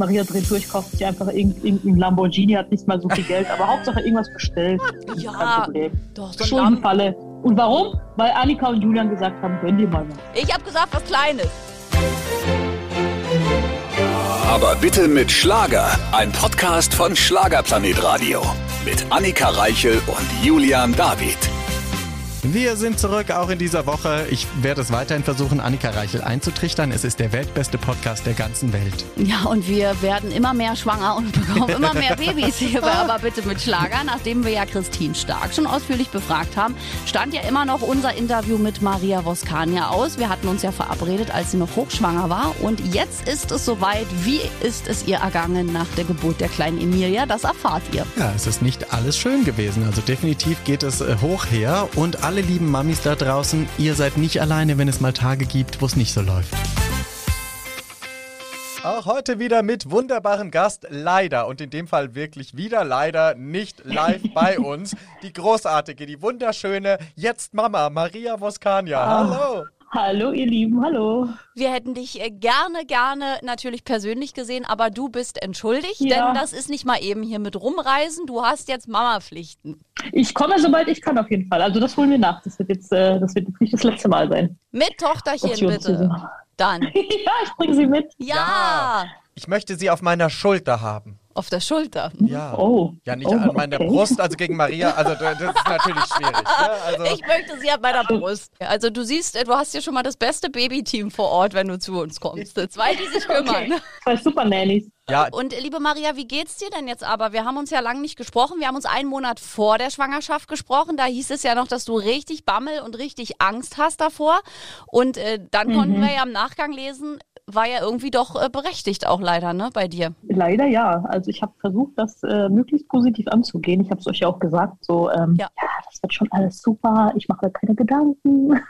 Maria dreht durch, kauft sich einfach irgendein Lamborghini, hat nicht mal so viel Geld, aber Hauptsache irgendwas bestellt. Ja, Kein Problem. doch, so Schuldenfalle. Und warum? Weil Annika und Julian gesagt haben, gönn dir mal was. Ich habe gesagt, was Kleines. Aber bitte mit Schlager. Ein Podcast von Schlagerplanet Radio. Mit Annika Reichel und Julian David. Wir sind zurück, auch in dieser Woche. Ich werde es weiterhin versuchen, Annika Reichel einzutrichtern. Es ist der weltbeste Podcast der ganzen Welt. Ja, und wir werden immer mehr schwanger und bekommen immer mehr Babys hier bei Aber bitte mit Schlager. Nachdem wir ja Christine Stark schon ausführlich befragt haben, stand ja immer noch unser Interview mit Maria Voskania aus. Wir hatten uns ja verabredet, als sie noch hochschwanger war. Und jetzt ist es soweit. Wie ist es ihr ergangen nach der Geburt der kleinen Emilia? Das erfahrt ihr. Ja, es ist nicht alles schön gewesen. Also definitiv geht es äh, hoch her. Und alle lieben Mamis da draußen, ihr seid nicht alleine, wenn es mal Tage gibt, wo es nicht so läuft. Auch heute wieder mit wunderbarem Gast, leider und in dem Fall wirklich wieder leider nicht live bei uns, die großartige, die wunderschöne, jetzt Mama, Maria Voskania. Hallo! Hallo, ihr Lieben, hallo. Wir hätten dich äh, gerne, gerne natürlich persönlich gesehen, aber du bist entschuldigt, Ja. denn das ist nicht mal eben hier mit rumreisen. Du hast jetzt Mama-Pflichten. Ich komme, sobald ich kann, auf jeden Fall. Also das holen wir nach. Das wird jetzt, äh, das wird nicht das letzte Mal sein. Mit Tochterchen bitte. Dann. ja, ich bringe sie mit. Ja, Ich möchte sie auf meiner Schulter haben. Auf der Schulter. Ja. Oh. Ja, nicht oh, an meiner okay. Brust, also gegen Maria. Also das ist natürlich schwierig. Ne? Also, Ich möchte sie an meiner Brust. Also du siehst, äh, du hast hier schon mal das beste Babyteam vor Ort, wenn du zu uns kommst. Zwei, die sich kümmern. Okay. Zwei Super Nannies. ja, Und äh, liebe Maria, wie geht's dir denn jetzt aber? Wir haben uns ja lange nicht gesprochen. Wir haben uns einen Monat vor der Schwangerschaft gesprochen. Da hieß es ja noch, dass du richtig Bammel und richtig Angst hast davor. Und äh, dann konnten wir ja im Nachgang lesen, war ja irgendwie doch äh, berechtigt auch leider, ne, bei dir. Leider ja. Also ich habe versucht, das äh, möglichst positiv anzugehen. Ich habe es euch ja auch gesagt, so ähm, Ja. ja. das wird schon alles super. Ich mache mir keine Gedanken.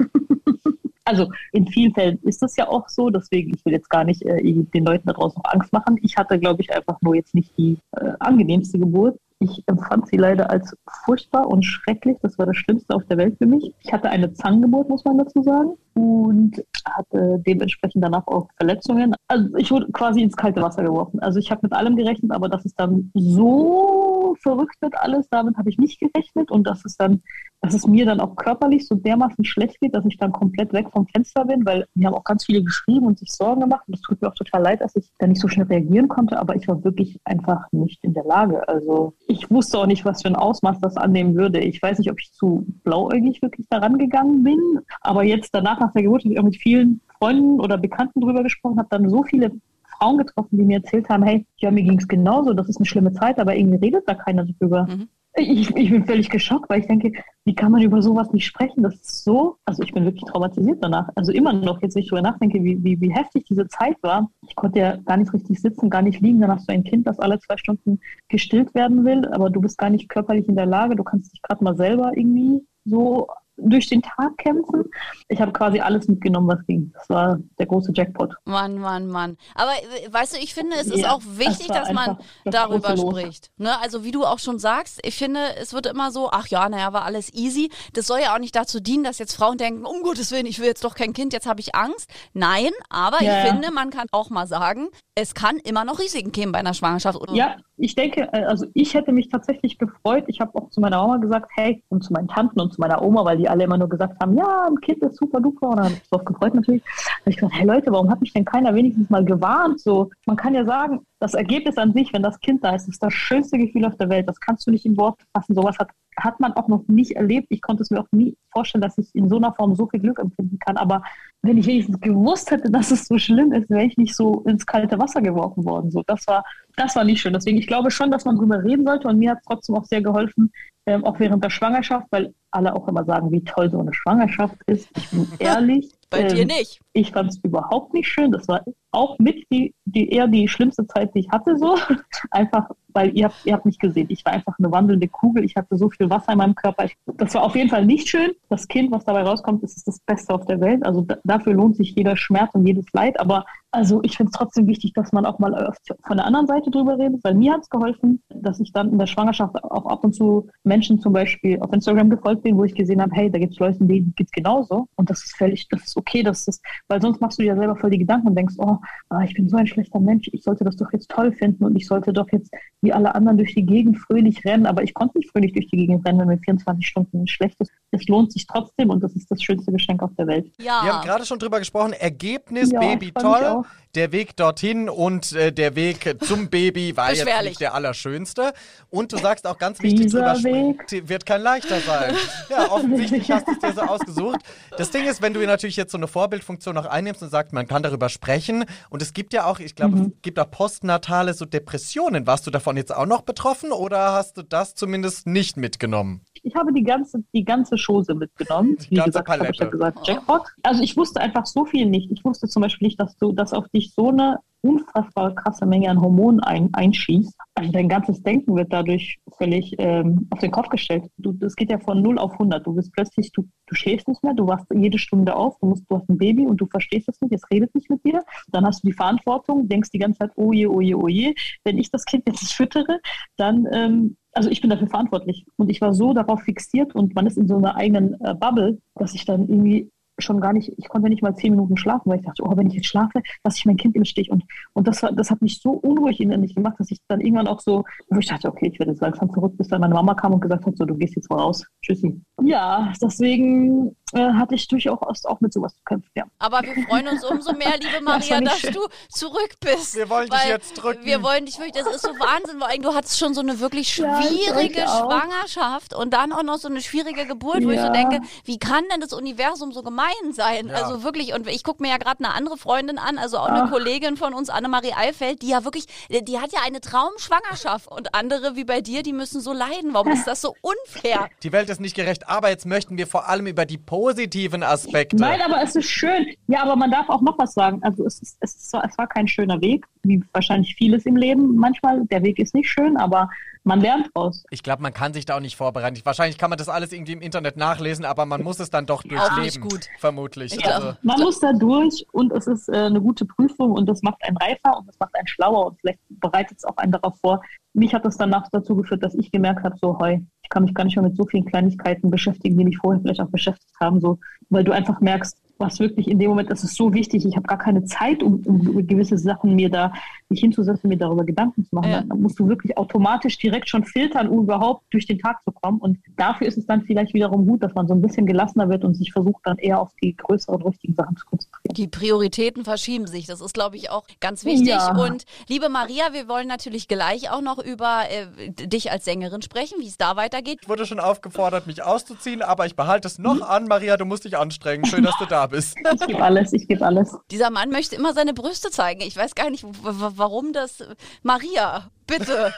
also in vielen Fällen ist das ja auch so. Deswegen ich will jetzt gar nicht äh, den Leuten daraus noch Angst machen. Ich hatte, glaube ich, einfach nur jetzt nicht die äh, angenehmste Geburt. Ich empfand sie leider als furchtbar und schrecklich. Das war das Schlimmste auf der Welt für mich. Ich hatte eine Zangengeburt, muss man dazu sagen. Und hatte dementsprechend danach auch Verletzungen. Also ich wurde quasi ins kalte Wasser geworfen. Also ich habe mit allem gerechnet, aber dass es dann so verrückt wird alles, damit habe ich nicht gerechnet. Und dass es dann, dass es mir dann auch körperlich so dermaßen schlecht geht, dass ich dann komplett weg vom Fenster bin, weil mir haben auch ganz viele geschrieben und sich Sorgen gemacht. Und es tut mir auch total leid, dass ich da nicht so schnell reagieren konnte, aber ich war wirklich einfach nicht in der Lage. Also ich wusste auch nicht, was für ein Ausmaß das annehmen würde. Ich weiß nicht, ob ich zu blauäugig wirklich daran gegangen bin, aber jetzt danach nach der Geburt habe ich auch mit vielen Freunden oder Bekannten drüber gesprochen, habe dann so viele Frauen getroffen, die mir erzählt haben, hey, ja, mir ging es genauso, das ist eine schlimme Zeit, aber irgendwie redet da keiner drüber. Mhm. Ich, ich bin völlig geschockt, weil ich denke, wie kann man über sowas nicht sprechen? Das ist so, also ich bin wirklich traumatisiert danach. Also immer noch, jetzt wenn ich drüber nachdenke, wie, wie, wie heftig diese Zeit war. Ich konnte ja gar nicht richtig sitzen, gar nicht liegen. Dann hast du ein Kind, das alle zwei Stunden gestillt werden will, aber du bist gar nicht körperlich in der Lage. Du kannst dich gerade mal selber irgendwie so durch den Tag kämpfen. Ich habe quasi alles mitgenommen, was ging. Das war der große Jackpot. Mann, Mann, Mann. Aber äh, weißt du, ich finde, es ist Ja, auch wichtig, das dass man das darüber spricht. Ne? Also wie du auch schon sagst, ich finde, es wird immer so, ach ja, naja, war alles easy. Das soll ja auch nicht dazu dienen, dass jetzt Frauen denken, um Gottes Willen, ich will jetzt doch kein Kind, jetzt habe ich Angst. Nein, aber Ja, ich ja. finde, man kann auch mal sagen, es kann immer noch Risiken geben bei einer Schwangerschaft. Ja, ich denke, äh, also ich hätte mich tatsächlich gefreut. Ich habe auch zu meiner Oma gesagt, hey, und zu meinen Tanten und zu meiner Oma, weil die alle immer nur gesagt haben, ja, ein Kind ist super duper. Und dann habe ich mich drauf gefreut natürlich. Habe ich gesagt, hey Leute, warum hat mich denn keiner wenigstens mal gewarnt? So, man kann ja sagen, das Ergebnis an sich, wenn das Kind da ist, ist das schönste Gefühl auf der Welt. Das kannst du nicht in Worte fassen. Sowas hat, hat man auch noch nicht erlebt. Ich konnte es mir auch nie vorstellen, dass ich in so einer Form so viel Glück empfinden kann. Aber wenn ich wenigstens gewusst hätte, dass es so schlimm ist, wäre ich nicht so ins kalte Wasser geworfen worden. So, das war, das war nicht schön. Deswegen, ich glaube schon, dass man drüber reden sollte. Und mir hat es trotzdem auch sehr geholfen, ähm, auch während der Schwangerschaft, weil alle auch immer sagen, wie toll so eine Schwangerschaft ist. Ich bin ehrlich. bei dir ähm, nicht. Ich fand es überhaupt nicht schön. Das war auch mit die, die eher die schlimmste Zeit, die ich hatte, so. Einfach, weil ihr habt, ihr habt mich gesehen. Ich war einfach eine wandelnde Kugel. Ich hatte so viel Wasser in meinem Körper. Ich, das war auf jeden Fall nicht schön. Das Kind, was dabei rauskommt, das ist das Beste auf der Welt. Also da, dafür lohnt sich jeder Schmerz und jedes Leid. Aber also ich finde es trotzdem wichtig, dass man auch mal öfter von der anderen Seite drüber redet, weil mir hat es geholfen, dass ich dann in der Schwangerschaft auch ab und zu Menschen zum Beispiel auf Instagram gefolgt bin, wo ich gesehen habe, hey, da gibt es Leute, denen geht es genauso. Und das ist völlig, das ist okay, das ist, weil sonst machst du dir selber voll die Gedanken und denkst, oh, ah, ich bin so ein schlechter Mensch, ich sollte das doch jetzt toll finden und ich sollte doch jetzt wie alle anderen durch die Gegend fröhlich rennen, aber ich konnte nicht fröhlich durch die Gegend rennen, wenn mir 24 Stunden schlecht ist. Es lohnt sich trotzdem und das ist das schönste Geschenk auf der Welt. Ja. Wir haben gerade schon drüber gesprochen, Ergebnis, Ja, Baby toll. Der Weg dorthin und äh, der Weg zum Baby war jetzt nicht der allerschönste. Und du sagst auch ganz wichtig Dieser drüber, Weg. sp- wird kein leichter sein. Ja, offensichtlich hast du es dir so ausgesucht. Das Ding ist, wenn du natürlich jetzt so eine Vorbildfunktion noch einnimmst und sagst, man kann darüber sprechen und es gibt ja auch, ich glaube, Mhm. es gibt auch postnatale so Depressionen. Warst du davon jetzt auch noch betroffen oder hast du das zumindest nicht mitgenommen? Ich habe die ganze, die ganze Chose mitgenommen. Die Wie ganze gesagt, habe ich ja Palette. gesagt, Jackpot. Also ich wusste einfach so viel nicht. Ich wusste zum Beispiel nicht, dass du, dass auf dich so eine unfassbar krasse Menge an Hormonen ein, einschießt. Also dein ganzes Denken wird dadurch völlig ähm, auf den Kopf gestellt. Du, das geht ja von 0 auf 100. Du bist plötzlich, du, du schläfst nicht mehr, du wachst jede Stunde auf, du, musst, du hast ein Baby und du verstehst es nicht, es redet nicht mit dir. Dann hast du die Verantwortung, denkst die ganze Zeit, oh je, oh je, oh je, wenn ich das Kind jetzt füttere, dann ähm, also ich bin dafür verantwortlich. Und ich war so darauf fixiert und man ist in so einer eigenen äh, Bubble, dass ich dann irgendwie schon gar nicht, ich konnte nicht mal zehn Minuten schlafen, weil ich dachte, oh, wenn ich jetzt schlafe, lasse ich mein Kind im Stich. Und, und das, war, das hat mich so unruhig innerlich gemacht, dass ich dann irgendwann auch so, wo ich dachte, okay, ich werde jetzt langsam verrückt, bis dann meine Mama kam und gesagt hat, so, du gehst jetzt mal raus. Tschüssi. Ja, deswegen äh, hatte ich durchaus auch mit sowas zu kämpfen, ja. Aber wir freuen uns umso mehr, liebe Das Maria, nicht dass schön. du zurück bist. Wir wollen dich Weil jetzt drücken. Wir wollen dich wirklich, das ist so Wahnsinn, allem du hattest schon so eine wirklich Ja, ich schwierige auch. Schwangerschaft und dann auch noch so eine schwierige Geburt, wo ich so Ja. denke, wie kann denn das Universum so gemein sein? Ja. Also wirklich, und ich gucke mir ja gerade eine andere Freundin an, also auch eine Ach. Kollegin von uns, Annemarie Eifeld, die ja wirklich, die hat ja eine Traumschwangerschaft und andere wie bei dir, die müssen so leiden. Warum ist das so unfair? Die Welt ist nicht gerecht, aber jetzt möchten wir vor allem über die positiven Aspekte. Nein, aber es ist schön. Ja, aber man darf auch noch was sagen. Also es, ist, es, ist es war kein schöner Weg, wie wahrscheinlich vieles im Leben manchmal. Der Weg ist nicht schön, aber man lernt draus. Ich glaube, man kann sich da auch nicht vorbereiten. Wahrscheinlich kann man das alles irgendwie im Internet nachlesen, aber man muss es dann doch durchleben. gut. Vermutlich. Ja. Also, Man muss da durch und es ist äh, eine gute Prüfung und das macht einen reifer und das macht einen schlauer und vielleicht bereitet es auch einen darauf vor. Mich hat das danach dazu geführt, dass ich gemerkt habe, so, heu, ich kann mich gar nicht mehr mit so vielen Kleinigkeiten beschäftigen, die mich vorher vielleicht auch beschäftigt haben, so, weil du einfach merkst, was wirklich in dem Moment, das ist so wichtig, ich habe gar keine Zeit, um, um gewisse Sachen mir da mich hinzusetzen, mir darüber Gedanken zu machen. Ja. Dann musst du wirklich automatisch direkt schon filtern, um überhaupt durch den Tag zu kommen. Und dafür ist es dann vielleicht wiederum gut, dass man so ein bisschen gelassener wird und sich versucht, dann eher auf die größeren, richtigen Sachen zu konzentrieren. Die Prioritäten verschieben sich. Das ist, glaube ich, auch ganz wichtig. Ja. Und liebe Maria, wir wollen natürlich gleich auch noch über äh, dich als Sängerin sprechen, wie es da weitergeht. ich wurde schon aufgefordert, mich auszuziehen, aber ich behalte es noch an. Maria, du musst dich anstrengen. Schön, dass du da bist. Ich gebe alles, ich gebe alles. Dieser Mann möchte immer seine Brüste zeigen. Ich weiß gar nicht, warum das. Maria, bitte,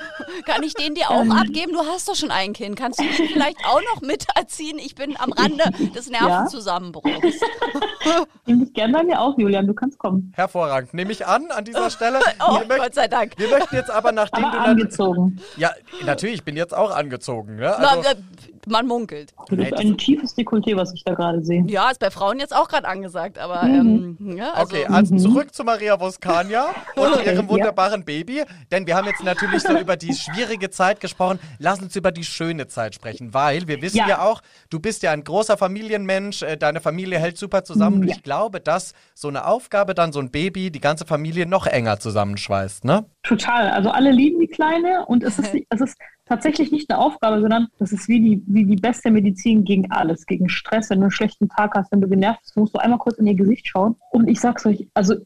kann ich den dir auch abgeben? Du hast doch schon ein Kind. Kannst du mich vielleicht auch noch miterziehen? Ich bin am Rande des Nervenzusammenbruchs. Nimm dich gerne bei mir auf, Julian, du kannst kommen. Hervorragend. Nehme ich an an dieser Stelle. Oh, wir, Gott sei Dank. wir möchten jetzt aber, nachdem Aber du... angezogen. Ja, natürlich, ich bin jetzt auch angezogen. Ne? Also, äh, man munkelt. Das- ein tiefes Dekolleté, was ich da gerade sehe. Ja, ist bei Frauen jetzt auch gerade angesagt, aber ähm, ja, also, Okay, also zurück zu Maria Voskania und Okay, ihrem ja. wunderbaren Baby. Denn wir haben jetzt natürlich so über die schwierige Zeit gesprochen. Lass uns über die schöne Zeit sprechen, weil wir wissen ja, Ja. auch, du bist ja ein großer Familienmensch, äh, deine Familie hält super zusammen und Ja. ich glaube, dass so eine Aufgabe dann so ein Baby die ganze Familie noch enger zusammenschweißt, ne? Total. Also alle lieben die Kleine und es ist, es ist tatsächlich nicht eine Aufgabe, sondern das ist wie die, wie die beste Medizin gegen alles, gegen Stress. Wenn du einen schlechten Tag hast, wenn du genervt bist, musst du einmal kurz in ihr Gesicht schauen. Und ich sag's euch, also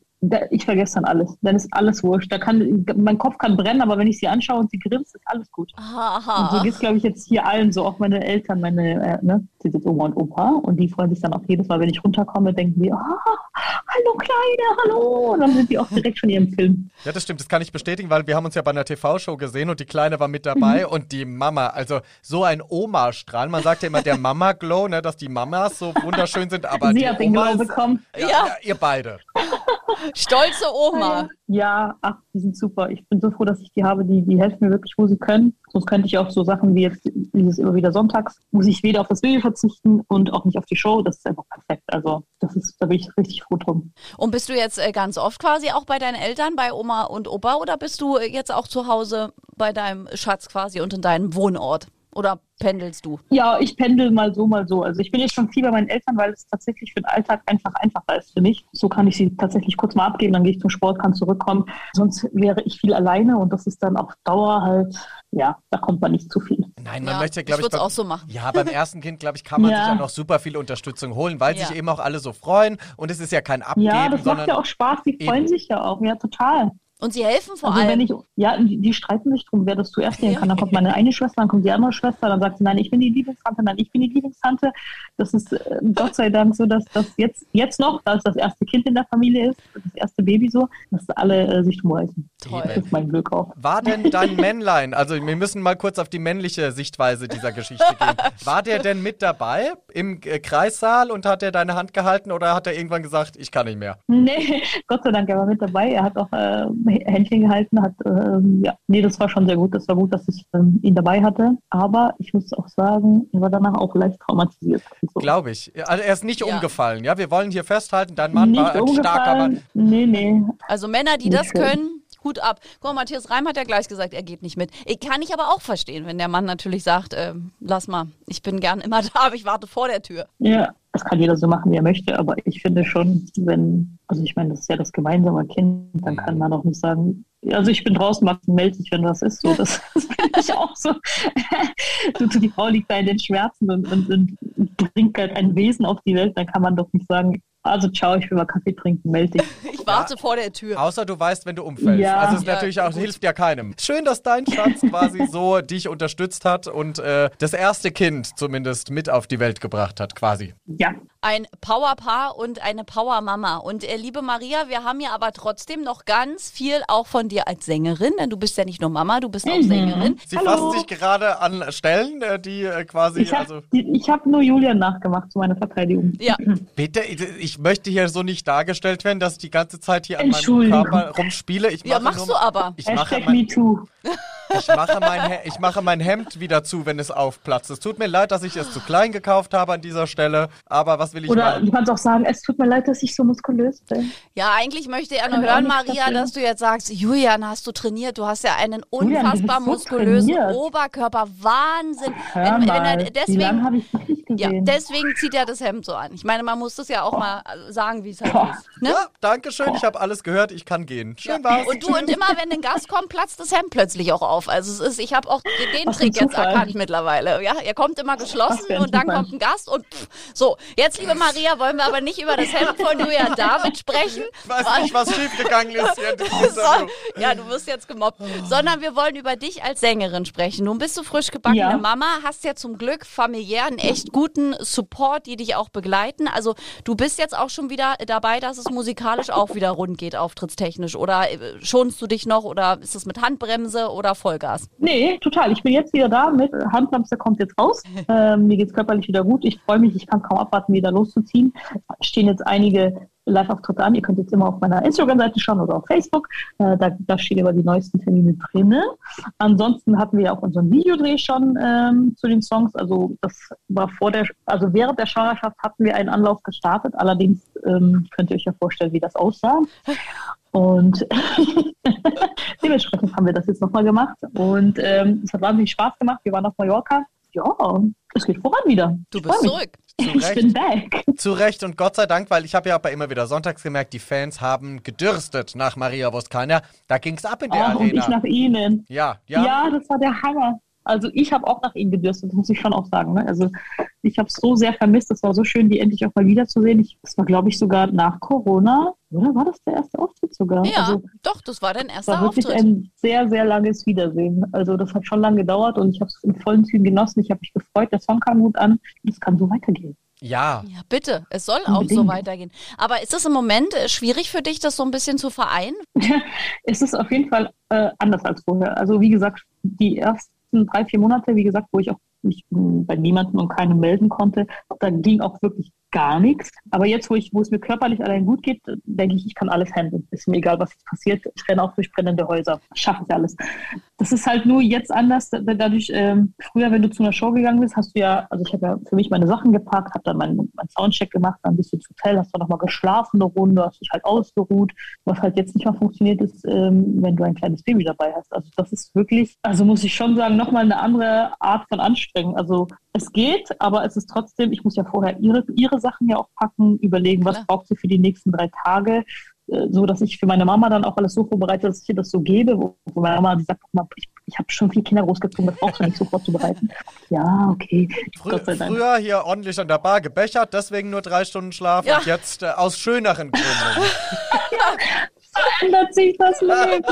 ich vergesse dann alles. Dann ist alles wurscht. Da kann, mein Kopf kann brennen, aber wenn ich sie anschaue und sie grinst, ist alles gut. Und so Aha. geht's, glaube ich, jetzt hier allen so, auch meine Eltern, meine, äh, ne, die sind Oma und Opa und die freuen sich dann auch jedes Mal, wenn ich runterkomme, denken die, ah, hallo Kleine, hallo. Und dann sind die auch direkt schon in ihrem Film. Ja, das stimmt, das kann ich bestätigen, weil wir haben uns ja bei einer TV-Show gesehen und die Kleine war mit dabei und die Mama, also so ein Oma-Strahl. Man sagt ja immer der Mama-Glow, ne, dass die Mamas so wunderschön sind, aber sie die hat den Glow bekommen. ja, Ja. ja, ihr beide. Stolze Oma. Ja, ach, die sind super. Ich bin so froh, dass ich die habe. Die, die helfen mir wirklich, wo sie können. Sonst könnte ich auch so Sachen wie jetzt dieses immer wieder sonntags, muss ich weder auf das Video verzichten und auch nicht auf die Show. Das ist einfach perfekt. Also das ist, da bin ich richtig froh drum. Und bist du jetzt äh, ganz oft quasi auch bei deinen Eltern, bei Oma und Opa, oder bist du jetzt auch zu Hause bei deinem Schatz quasi und in deinem Wohnort? Oder pendelst du? Ja, ich pendel mal so, mal so. Also ich bin jetzt schon viel bei meinen Eltern, weil es tatsächlich für den Alltag einfach einfacher ist für mich. So kann ich sie tatsächlich kurz mal abgeben, dann gehe ich zum Sport, kann zurückkommen. Sonst wäre ich viel alleine und das ist dann auf Dauer halt, ja, da kommt man nicht zu viel. Nein, man Ja, möchte, ich glaube ich, würd's beim- auch so machen. Ja, beim ersten Kind, glaube ich, kann man Ja. sich ja noch super viel Unterstützung holen, weil Ja. sich eben auch alle so freuen und es ist ja kein Abgeben, Ja, das sondern macht ja auch Spaß, die freuen Eben. sich ja auch, ja, total. Und sie helfen vor Also allem. wenn ich, ja, die, die streiten sich drum, wer das zuerst nehmen kann. Dann kommt meine eine Schwester, dann kommt die andere Schwester, dann sagt sie, nein, ich bin die Lieblingstante, nein, ich bin die Lieblingstante. Das ist äh, Gott sei Dank so, dass das jetzt, jetzt noch, da es das erste Kind in der Familie ist, das erste Baby so, dass alle äh, sich drum reißen. Toll. Das ist mein Glück auch. War denn dein Männlein, also wir müssen mal kurz auf die männliche Sichtweise dieser Geschichte gehen. War der denn mit dabei im äh, Kreissaal und hat er deine Hand gehalten oder hat er irgendwann gesagt, ich kann nicht mehr? Nee, Gott sei Dank, er war mit dabei. Er hat auch äh, Händchen gehalten, hat, ähm, ja, nee, das war schon sehr gut. Das war gut, dass ich ähm, ihn dabei hatte. Aber ich muss auch sagen, er war danach auch leicht traumatisiert. Also, Glaube ich. Also er ist nicht Ja. umgefallen, ja? Wir wollen hier festhalten, dein Mann nicht war ein starker Mann. Nee, nee. Also Männer, die Nicht das schön. können, Hut ab. Guck mal, Matthias Reim hat ja gleich gesagt, er geht nicht mit. Ich kann ich aber auch verstehen, wenn der Mann natürlich sagt, ähm, lass mal, ich bin gern immer da, aber ich warte vor der Tür. Ja, das kann jeder so machen, wie er möchte. Aber ich finde schon, wenn, also ich meine, das ist ja das gemeinsame Kind, dann kann man auch nicht sagen, also ich bin draußen, Max, melde dich, wenn was ist. So, das, das finde ich auch so. du, die Frau liegt da in den Schmerzen und, und, und bringt halt ein Wesen auf die Welt, dann kann man doch nicht sagen, also ciao, ich will mal Kaffee trinken, melde dich. Ich warte vor der Tür. Außer du weißt, wenn du umfällst. Ja. Also es ist Ja, natürlich auch, gut. hilft ja keinem. Schön, dass dein Schatz quasi so dich unterstützt hat und äh, das erste Kind zumindest mit auf die Welt gebracht hat, quasi. Ja, Ein Powerpaar und eine Powermama. Und äh, liebe Maria, wir haben ja aber trotzdem noch ganz viel auch von dir als Sängerin, denn du bist ja nicht nur Mama, du bist auch Mhm. Sängerin. Sie Hallo. fassen sich gerade an Stellen, äh, die äh, quasi, ich also habe ich hab nur Julian nachgemacht zu meiner Verteidigung. Ja, bitte, ich möchte hier so nicht dargestellt werden, dass ich die ganze Zeit hier an meinem. Körper rumspiele. Ich ja mache machst du nur, aber. Ich mache, Hashtag mein, MeToo. Ich, mache mein, He- ich mache mein Hemd wieder zu, wenn es aufplatzt. Es tut mir leid, dass ich es zu klein gekauft habe an dieser Stelle, aber was will ich Oder machen? du kannst auch sagen, es tut mir leid, dass ich so muskulös bin. Ja, eigentlich möchte er nur hören, Maria, dafür. dass du jetzt sagst, Julian, hast du trainiert? Du hast ja einen Julian, unfassbar bist so muskulösen trainiert. Oberkörper. Wahnsinn. Hör Wenn- wenn mal, er- wie lange deswegen, habe ich dich nicht ja, gesehen? deswegen zieht er das Hemd so an. Ich meine, man muss das ja auch mal sagen, wie es halt Boah. ist. Ne? Ja, danke schön, ich habe alles gehört, ich kann gehen. Schön Ja. war's. Und du und immer, wenn ein Gast kommt, platzt das Hemd plötzlich auch auf. Also es ist, ich habe auch den ein Trick jetzt Zufall. erkannt mittlerweile. Ja, er kommt immer geschlossen und dann Zufall. kommt ein Gast und pff, so. Jetzt, liebe Maria, wollen wir aber nicht über das Hemd von Julian David sprechen. Ich weiß nicht, was schiefgegangen ist So, ja, du wirst jetzt gemobbt. Sondern wir wollen über dich als Sängerin sprechen. Nun bist du frisch gebackene Ja. Mama, hast ja zum Glück familiär einen echt guten Support, die dich auch begleiten. Also du bist jetzt auch schon wieder dabei, dass es musikalisch auch wieder rund geht, auftrittstechnisch. Oder äh, schonst du dich noch oder ist es mit Handbremse oder Vollgas? Nee, total. Ich bin jetzt wieder da mit Handbremse kommt jetzt raus. Ähm, mir geht's körperlich wieder gut. Ich freue mich, ich kann kaum abwarten, wieder loszuziehen. Stehen jetzt einige Live-Auftritte an. Ihr könnt jetzt immer auf meiner Instagram-Seite schauen oder auf Facebook. Äh, da, da stehen immer die neuesten Termine drinne. Ansonsten hatten wir ja auch unseren Videodreh schon ähm, zu den Songs. Also das war vor der, also während der Schwangerschaft hatten wir einen Anlauf gestartet. Allerdings ähm, könnt ihr euch ja vorstellen, wie das aussah. Und dementsprechend haben wir das jetzt nochmal gemacht. Und ähm, es hat wahnsinnig Spaß gemacht. Wir waren auf Mallorca. Ja, es geht voran wieder. Du bist zurück. Zu Ich bin back. zu Recht und Gott sei Dank, weil ich habe ja aber immer wieder sonntags gemerkt, die Fans haben gedürstet nach Maria Voskania. Da ging's ab in der Ach, und ich Arena. nach Ihnen. Ja, ja. Ja, das war der Hammer. Also ich habe auch nach ihnen gedürstet, das muss ich schon auch sagen. Ne? Also ich habe es so sehr vermisst. Es war so schön, die endlich auch mal wiederzusehen. Ich, das war, glaube ich, sogar nach Corona. Oder war das der erste Auftritt sogar? Ja, Also doch, das war dein erster war wirklich Auftritt. ein sehr, sehr langes Wiedersehen. Also das hat schon lange gedauert und ich habe es in vollen Zügen genossen. Ich habe mich gefreut, der Song kam gut an. Es kann so weitergehen. Ja, Ja, bitte. Es soll auch so weitergehen. Aber ist es im Moment äh, schwierig für dich, das so ein bisschen zu vereinen? es ist auf jeden Fall äh, anders als vorher. Also wie gesagt, die ersten drei, vier Monate, wie gesagt, wo ich auch mich mh, bei niemandem und keinem melden konnte, da ging auch wirklich gar nichts. Aber jetzt, wo, ich, wo es mir körperlich allein gut geht, denke ich, ich kann alles handeln. Ist mir egal, was passiert. Ich renne auch durch brennende Häuser. Schaffe ich alles. Das ist halt nur jetzt anders. Dadurch, ähm, früher, wenn du zu einer Show gegangen bist, hast du ja, also ich habe ja für mich meine Sachen gepackt, habe dann meinen, meinen Soundcheck gemacht, dann bist du zu Hotel, hast dann nochmal geschlafen eine Runde, hast dich halt ausgeruht. Was halt jetzt nicht mehr funktioniert, ist, ähm, wenn du ein kleines Baby dabei hast. Also das ist wirklich, also muss ich schon sagen, nochmal eine andere Art von Anstrengung. Also es geht, aber es ist trotzdem, ich muss ja vorher ihre, ihre Sachen ja auch packen, überlegen, was Klar. braucht sie für die nächsten drei Tage. Äh, so dass ich für meine Mama dann auch alles so vorbereite, dass ich ihr das so gebe, wo, wo meine Mama sagt, guck mal, ich, ich habe schon vier Kinder großgezogen, das brauchst du nicht so vorzubereiten. Ja, okay. Frü früher hier ordentlich an der Bar gebechert, deswegen nur drei Stunden Schlaf ja. und jetzt äh, aus schöneren Gründen. ändert sich das Leben.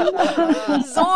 So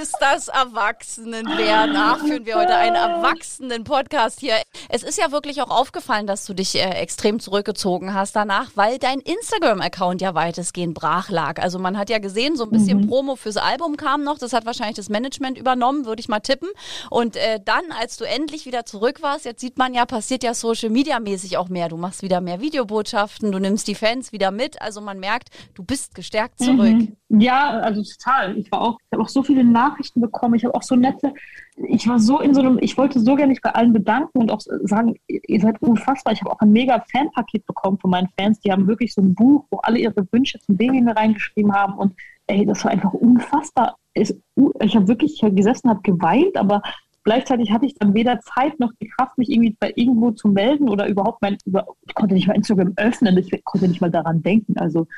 ist das Erwachsenenwerden. Ach, führen wir heute einen Erwachsenen-Podcast hier. Es ist ja wirklich auch aufgefallen, dass du dich äh, extrem zurückgezogen hast danach, weil dein Instagram-Account ja weitestgehend brach lag. Also man hat ja gesehen, so ein bisschen mhm. Promo fürs Album kam noch. Das hat wahrscheinlich das Management übernommen, würde ich mal tippen. Und äh, dann, als du endlich wieder zurück warst, jetzt sieht man ja, passiert ja Social Media mäßig auch mehr. Du machst wieder mehr Videobotschaften, du nimmst die Fans wieder mit. Also man merkt, du bist gestärkt zurück zurück. Mhm. Ja, also total. Ich war auch, ich habe auch so viele Nachrichten bekommen. Ich habe auch so nette, ich war so in so einem, ich wollte so gerne mich bei allen bedanken und auch sagen, ihr seid unfassbar. Ich habe auch ein mega Fanpaket bekommen von meinen Fans. Die haben wirklich so ein Buch, wo alle ihre Wünsche zum Baby mir reingeschrieben haben und ey, das war einfach unfassbar. Ich, habe wirklich gesessen, habe geweint, aber Gleichzeitig hatte ich dann weder Zeit noch die Kraft, mich irgendwie bei irgendwo zu melden oder überhaupt mein, über, ich konnte nicht mal Instagram öffnen, ich konnte nicht mal daran denken. Also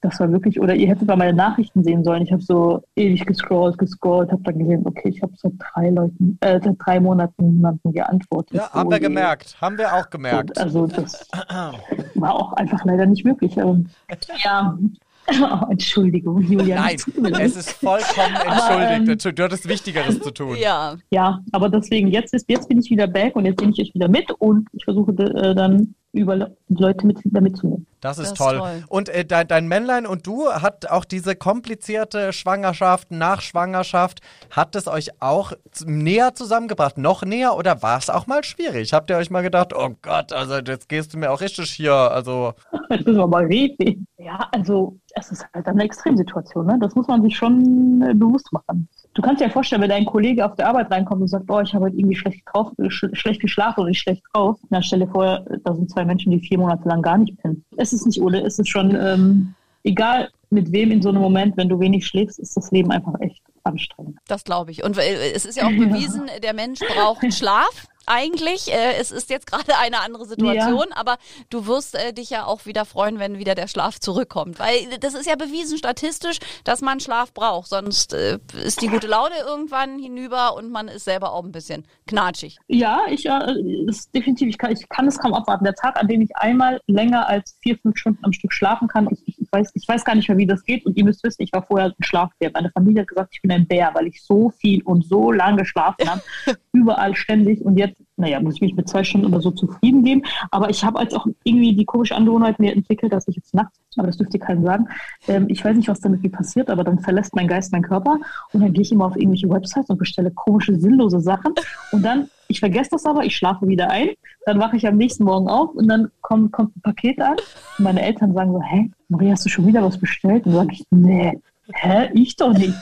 das war wirklich, oder ihr hättet mal meine Nachrichten sehen sollen. Ich habe so ewig gescrollt, gescrollt, habe dann gesehen, okay, ich habe seit drei Leuten, äh, seit drei Monaten niemanden geantwortet. Ja, haben wir gemerkt, haben wir auch gemerkt. also das war auch einfach leider nicht möglich. Ähm, ja, Oh, Entschuldigung, Julia. Nein, es ist vollkommen entschuldigt. Aber, ähm, du hattest Wichtigeres zu tun. Ja. Ja, aber deswegen, jetzt, ist, jetzt bin ich wieder back und jetzt nehme ich euch wieder mit und ich versuche äh, dann über Leute mit, damit zu nehmen. Das ist, das toll. toll. Und äh, dein, dein Männlein und du hat auch diese komplizierte Schwangerschaft, Nachschwangerschaft, hat es euch auch näher zusammengebracht? Noch näher oder war es auch mal schwierig? Habt ihr euch mal gedacht, oh Gott, also jetzt gehst du mir auch richtig hier, also. Das ist aber richtig. Ja, also es ist halt eine Extremsituation, ne? Das muss man sich schon äh, bewusst machen. Du kannst dir ja vorstellen, wenn dein Kollege auf der Arbeit reinkommt und sagt, oh, ich habe heute irgendwie schlecht, drauf, sch schlecht geschlafen oder ich schlecht drauf, dann stell dir vor, da sind zwei Menschen, die vier Monate lang gar nicht pennen. Es ist nicht ohne, es ist schon, ähm, egal mit wem in so einem Moment, wenn du wenig schläfst, ist das Leben einfach echt anstrengend. Das glaube ich. Und äh, es ist ja auch bewiesen, der Mensch braucht Schlaf eigentlich. Äh, es ist jetzt gerade eine andere Situation, ja. aber du wirst äh, dich ja auch wieder freuen, wenn wieder der Schlaf zurückkommt. Weil das ist ja bewiesen statistisch, dass man Schlaf braucht. Sonst äh, ist die gute Laune irgendwann hinüber und man ist selber auch ein bisschen knatschig. Ja, ich äh, definitiv, ich kann, ich kann es kaum abwarten. Der Tag, an dem ich einmal länger als vier, fünf Stunden am Stück schlafen kann, ich, ich, weiß, ich weiß gar nicht mehr, wie das geht. Und ihr müsst wissen, ich war vorher ein Schlafbär. Meine Familie hat gesagt, ich bin ein Bär, weil ich so viel und so lange geschlafen habe. überall ständig. Und jetzt naja, muss ich mich mit zwei Stunden oder so zufrieden geben. Aber ich habe jetzt auch irgendwie die komische Angewohnheit mir entwickelt, dass ich jetzt nachts, aber das dürfte keinem sagen, ähm, ich weiß nicht, was damit wie passiert, aber dann verlässt mein Geist meinen Körper und dann gehe ich immer auf irgendwelche Websites und bestelle komische, sinnlose Sachen und dann, ich vergesse das aber, ich schlafe wieder ein, dann wache ich am nächsten Morgen auf und dann kommt, kommt ein Paket an und meine Eltern sagen so, hä, Maria, hast du schon wieder was bestellt? Und dann sage ich, nee, hä, ich doch nicht.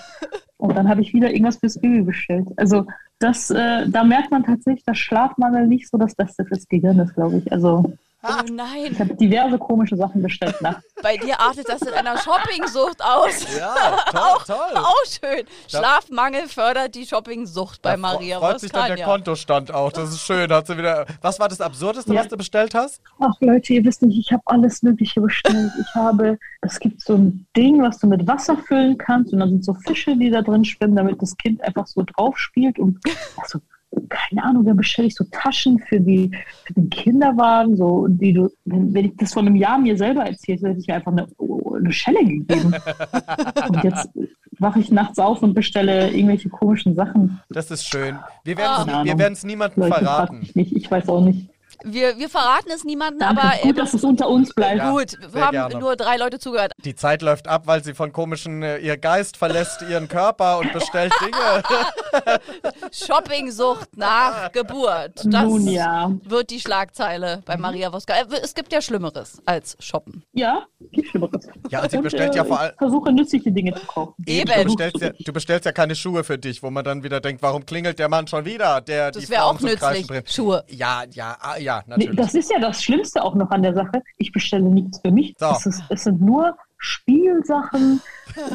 Und dann habe ich wieder irgendwas fürs Baby bestellt. Also das, äh, da merkt man tatsächlich, dass Schlafmangel nicht so das Beste fürs Gehirn ist, glaube ich. Also Oh nein. Ich habe diverse komische Sachen bestellt nachts. Bei dir artet das in einer Shoppingsucht aus. Ja, toll, auch, toll. Auch schön. Schlafmangel fördert die Shoppingsucht bei Maria. Freut sich dann der Kontostand auch. Das ist schön. Hat sie wieder. Was war das Absurdeste, ja. was du bestellt hast? Ach Leute, ihr wisst nicht, ich habe alles Mögliche bestellt. Ich habe, es gibt so ein Ding, was du mit Wasser füllen kannst und dann sind so Fische, die da drin schwimmen, damit das Kind einfach so drauf spielt und also keine Ahnung, da bestelle ich so Taschen für, die, für den Kinderwagen, so, die du, wenn, ich das vor einem Jahr mir selber erzählt hätte, hätte ich mir einfach eine, eine Schelle gegeben. Und jetzt wache ich nachts auf und bestelle irgendwelche komischen Sachen. Das ist schön. Wir werden es oh. niemandem Leute, verraten. Nicht. Ich weiß auch nicht. Wir, wir verraten es niemandem, Danke. aber Gut, ähm, dass es unter uns bleibt. Ja, gut, wir haben gerne. nur drei Leute zugehört. Die Zeit läuft ab, weil sie von komischen, äh, ihr Geist verlässt ihren Körper und bestellt Dinge. Shoppingsucht nach Geburt. Das Nun ja. wird die Schlagzeile Mhm. bei Maria Woska. Äh, Es gibt ja Schlimmeres als shoppen. Ja, gibt Schlimmeres. Ja, und sie Und, bestellt äh, ja vor allem. ich versuche nützliche Dinge zu kaufen. Eben. Du bestellst, ja, du bestellst ja keine Schuhe für dich, wo man dann wieder denkt, warum klingelt der Mann schon wieder? Der, Das wäre auch nützlich. Schuhe. Ja, ja, ah, ja, natürlich. das ist ja das Schlimmste auch noch an der Sache. Ich bestelle nichts für mich. So. Es, ist, es sind nur Spielsachen,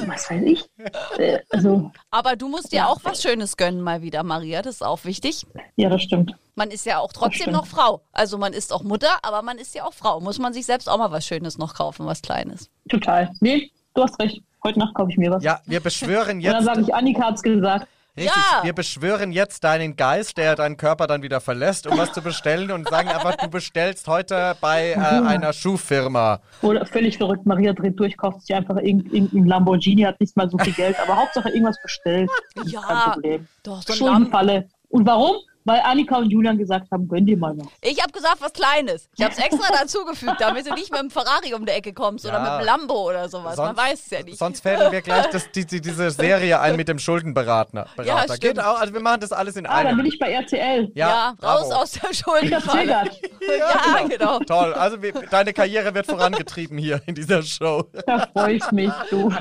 was weiß ich. Äh, also, Aber du musst dir Ja. auch was Schönes gönnen mal wieder, Maria. Das ist auch wichtig. ja, das stimmt. Man ist ja auch trotzdem noch Frau. Also man ist auch Mutter, aber man ist ja auch Frau. Muss man sich selbst auch mal was Schönes noch kaufen, was Kleines. Total. Nee, du hast recht. Heute Nacht kaufe ich mir was. ja, wir beschwören Und dann jetzt. sage ich, Annika hat's gesagt. Richtig, Ja. wir beschwören jetzt deinen Geist, der deinen Körper dann wieder verlässt, um was zu bestellen und sagen einfach, du bestellst heute bei äh, einer Schuhfirma. Oder völlig verrückt, Maria dreht durch, kauft sich einfach irgendein Lamborghini, hat nicht mal so viel Geld, aber Hauptsache irgendwas bestellt. Ja, kein Problem. Doch, so. Schuldenfalle. Und warum? Weil Annika und Julian gesagt haben, gönn dir mal was. Ich habe gesagt, was Kleines. Ich habe es extra dazugefügt, damit du nicht mit dem Ferrari um die Ecke kommst oder Ja. mit dem Lambo oder sowas. Man weiß es ja nicht. Sonst fädeln wir gleich das, die, die, diese Serie ein mit dem Schuldenberater. Ja, Berater. stimmt. Geht auch, also wir machen das alles in Ah, dann einem. bin ich bei RTL. ja, raus bravo. aus der Schuldenfalle. Triggert. Ja, genau. Toll, also wir, deine Karriere wird vorangetrieben hier in dieser Show. Da freue ich mich, du.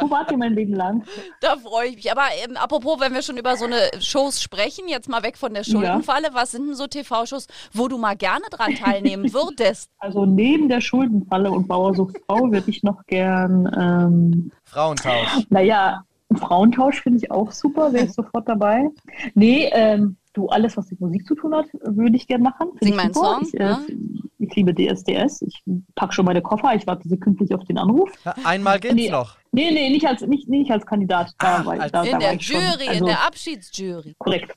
Wo wart ihr mein Leben lang? Da freue ich mich. Aber ähm, apropos, wenn wir schon über so eine Shows sprechen, jetzt mal weg von der Schuldenfalle, was sind denn so TV-Shows, wo du mal gerne dran teilnehmen würdest? Also neben der Schuldenfalle und Bauersucht Frau würde ich noch gern, ähm, Frauentausch. naja, Frauentausch finde ich auch super, wäre ich sofort dabei. Nee, ähm, du, alles, was mit Musik zu tun hat, würde ich gern machen. Find Sing ich mal einen super. Song, Ich, äh, ja. ich liebe DSDS. Ich packe schon meine Koffer. Ich warte sekündlich auf den Anruf. Ja, einmal geht's Nee. noch. Nee, nee, nicht als, nicht, nicht als Kandidat. Da Ah, war ich, als- da, In da war der schon. Jury, Also, in der Abschiedsjury. Korrekt.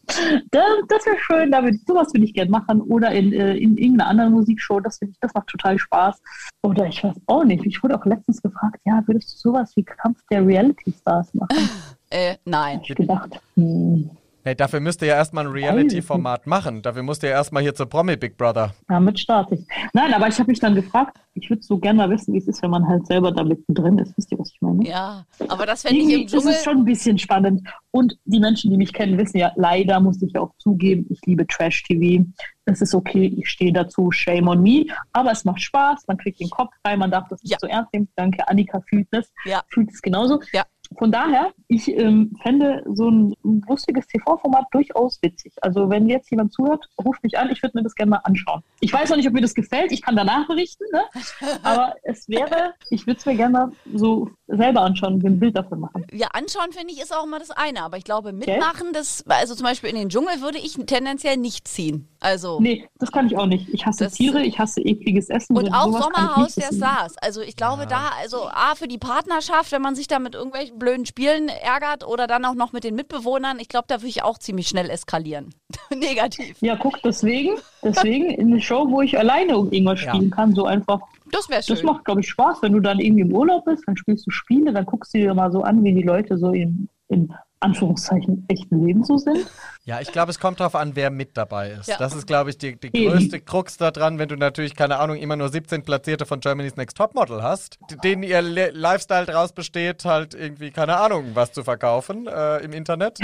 Das, das wäre schön, da würd, sowas würde ich gerne machen. Oder in, äh, in irgendeiner anderen Musikshow, das finde ich, das macht total Spaß. Oder ich weiß auch nicht, ich wurde auch letztens gefragt, ja, würdest du sowas wie Kampf der Reality Stars machen? Äh, nein. Ich gedacht, hm, Hey, dafür müsst ihr ja erstmal ein Reality-Format machen. Dafür musst ihr ja erstmal hier zur Promi Big Brother. damit starte ich. Nein, aber ich habe mich dann gefragt, ich würde so gerne mal wissen, wie es ist, wenn man halt selber da mittendrin ist. Wisst ihr, was ich meine? Ja, aber das fände ich im ist es Dschungel. schon ein bisschen spannend. Und die Menschen, die mich kennen, wissen ja, leider muss ich auch zugeben, ich liebe Trash-TV. Das ist okay, ich stehe dazu, shame on me. Aber es macht Spaß, man kriegt den Kopf frei, man darf das nicht Ja. so ernst nehmen. Danke, Annika fühlt das, Ja. fühlt es genauso. Ja. Von daher, ich ähm, fände so ein lustiges TV-Format durchaus witzig. Also wenn jetzt jemand zuhört, ruft mich an, ich würde mir das gerne mal anschauen. Ich weiß noch nicht, ob mir das gefällt, ich kann danach berichten, ne? aber es wäre, ich würde es mir gerne mal so selber anschauen und mir ein Bild davon machen. Ja, anschauen finde ich ist auch immer das eine, aber ich glaube, mitmachen, das, also zum Beispiel in den Dschungel würde ich tendenziell nicht ziehen. Also. Nee, das kann ich auch nicht. Ich hasse Tiere, ich hasse ekliges Essen. Und so- auch Sommerhaus der Stars. Also ich glaube da, also A, für die Partnerschaft, wenn man sich da mit irgendwelchen blöden Spielen ärgert oder dann auch noch mit den Mitbewohnern, ich glaube, da würde ich auch ziemlich schnell eskalieren. Negativ. Ja, guck, deswegen, deswegen in eine Show, wo ich alleine um irgendwas Ja. spielen kann, so einfach. Das wäre schön. Das macht, glaube ich, Spaß, wenn du dann irgendwie im Urlaub bist, dann spielst du Spiele, dann guckst du dir mal so an, wie die Leute so in, in Anführungszeichen echten Leben so sind. Ja, ich glaube, es kommt darauf an, wer mit dabei ist. Ja. Das ist, glaube ich, die, die größte Krux daran, wenn du natürlich, keine Ahnung, immer nur 17 Platzierte von Germany's Next Topmodel hast, denen ihr Le Lifestyle daraus besteht, halt irgendwie, keine Ahnung, was zu verkaufen äh, im Internet.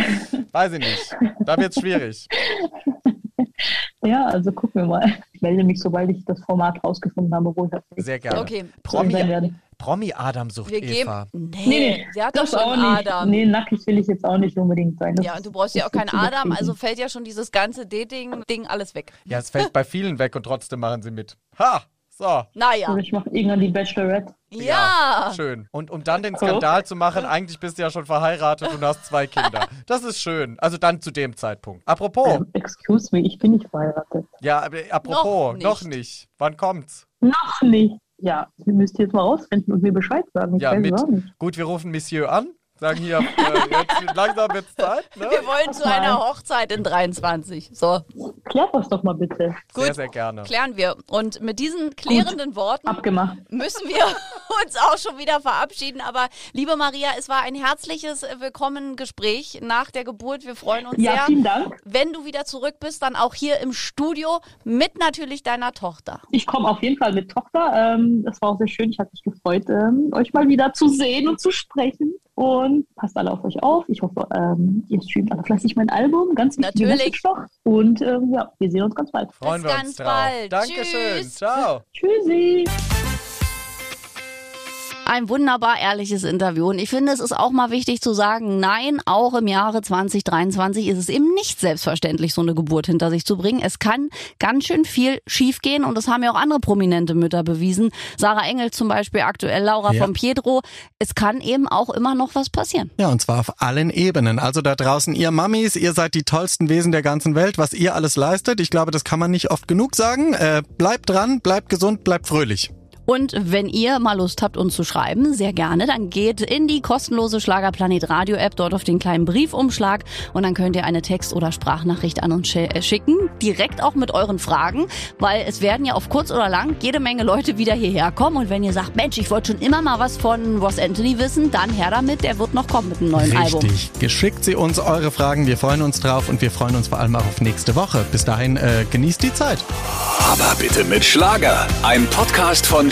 Weiß ich nicht. Da wird's schwierig. Ja, also gucken wir mal. Ich melde mich, sobald ich das Format rausgefunden habe, wo ich das Sehr gerne. Okay. sein Promi, werde. Promi Adam sucht Wir geben. Eva. Nee, Nee, nee, sie hat doch das schon auch nicht. Adam. Nee, nackig will ich jetzt auch nicht unbedingt sein. Das Ja, und du brauchst ja auch keinen Adam, also fällt ja schon dieses ganze Dating-Ding alles weg. Ja, es fällt bei vielen weg und trotzdem machen sie mit. Ha! So. Naja. Oder ich mache irgendwann die Bachelorette. Ja. Schön. Und um dann den Skandal zu machen, eigentlich bist du ja schon verheiratet und hast zwei Kinder. Das ist schön. Also dann zu dem Zeitpunkt. Apropos, Ähm, excuse me, ich bin nicht verheiratet. ja, aber apropos, Noch noch nicht. nicht. Wann kommt's? Noch nicht. Ja, ihr müsst jetzt mal rausfinden und mir Bescheid sagen. Ich Ja, mit. Gut, wir rufen Monsieur an. Sagen hier, äh, jetzt langsam wird's Zeit. Ne? Wir wollen zu einer Hochzeit in 23. So. Klär das doch mal bitte. Sehr, Gut. sehr gerne. Klären wir. Und mit diesen klärenden Worten Abgemacht. müssen wir uns auch schon wieder verabschieden. Aber liebe Maria, es war ein herzliches äh, Willkommen-Gespräch nach der Geburt. Wir freuen uns Ja, sehr. vielen Dank. Wenn du wieder zurück bist, dann auch hier im Studio mit natürlich deiner Tochter. Ich komme auf jeden Fall mit Tochter. Ähm, das war auch sehr schön. Ich habe mich gefreut, ähm, euch mal wieder zu sehen und zu sprechen. Und passt alle auf euch auf. Ich hoffe, ähm, ihr streamt alle fleißig mein Album. Ganz wichtige Natürlich. Doch. Und ähm, ja, wir sehen uns ganz bald. Freuen Bis wir ganz uns drauf. bald. Dankeschön. Tschüss. Ciao. Tschüssi. Ein wunderbar ehrliches Interview. Und ich finde, es ist auch mal wichtig zu sagen, nein, auch im Jahre 2023 ist es eben nicht selbstverständlich, so eine Geburt hinter sich zu bringen. Es kann ganz schön viel schiefgehen und das haben ja auch andere prominente Mütter bewiesen. Sarah Engel zum Beispiel aktuell, Laura Ja. von Pietro. Es kann eben auch immer noch was passieren. Ja, und zwar auf allen Ebenen. Also da draußen, ihr Mamis, ihr seid die tollsten Wesen der ganzen Welt, was ihr alles leistet. Ich glaube, das kann man nicht oft genug sagen. Äh, bleibt dran, bleibt gesund, bleibt fröhlich. Und wenn ihr mal Lust habt, uns zu schreiben, sehr gerne, dann geht in die kostenlose Schlagerplanet Radio App, dort auf den kleinen Briefumschlag und dann könnt ihr eine Text- oder Sprachnachricht an uns äh, schicken, direkt auch mit euren Fragen, weil es werden ja auf kurz oder lang jede Menge Leute wieder hierher kommen und wenn ihr sagt, Mensch, ich wollte schon immer mal was von Ross Anthony wissen, dann her damit, der wird noch kommen mit einem neuen Album. Richtig. Geschickt sie uns eure Fragen. Wir freuen uns drauf und wir freuen uns vor allem auch auf nächste Woche. Bis dahin, äh, genießt die Zeit. Aber bitte mit Schlager. Ein Podcast von